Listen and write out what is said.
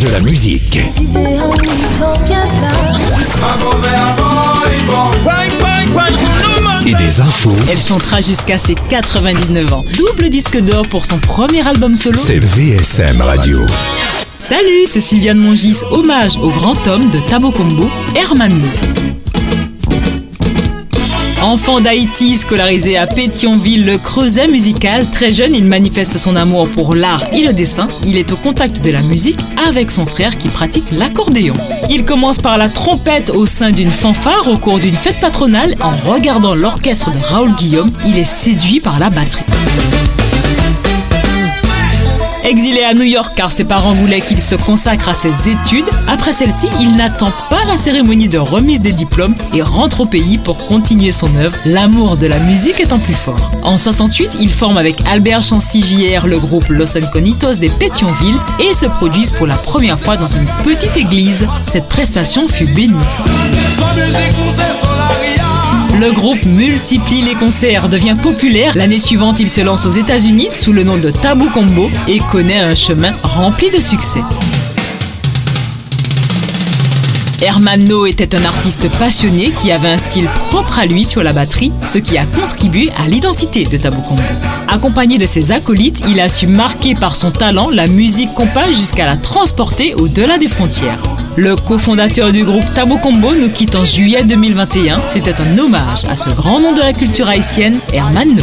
De la musique. Et des infos. Elle chantera jusqu'à ses 99 ans. Double disque d'or pour son premier album solo. C'est VSM Radio. Salut, c'est Sylviane Mongis, hommage au grand homme de Tabocombo, Hermano. Enfant d'Haïti, scolarisé à Pétionville, le creuset musical, très jeune, il manifeste son amour pour l'art et le dessin. Il est au contact de la musique avec son frère qui pratique l'accordéon. Il commence par la trompette au sein d'une fanfare au cours d'une fête patronale. En regardant l'orchestre de Raoul Guillaume, il est séduit par la batterie. À New York car ses parents voulaient qu'il se consacre à ses études, après celle-ci, il n'attend pas la cérémonie de remise des diplômes et rentre au pays pour continuer son œuvre, l'amour de la musique étant plus fort. En 68, il forme avec Albert Chancy JR le groupe Los Enconitos des Pétionville et se produisent pour la première fois dans une petite église. Cette prestation fut bénite. Le groupe multiplie les concerts, devient populaire. L'année suivante, il se lance aux États-Unis sous le nom de Tabou Combo et connaît un chemin rempli de succès. Hermano était un artiste passionné qui avait un style propre à lui sur la batterie, ce qui a contribué à l'identité de Tabou Combo. Accompagné de ses acolytes, il a su marquer par son talent la musique compas jusqu'à la transporter au-delà des frontières. Le cofondateur du groupe Tabou Combo nous quitte en juillet 2021. C'était un hommage à ce grand nom de la culture haïtienne, Hermano.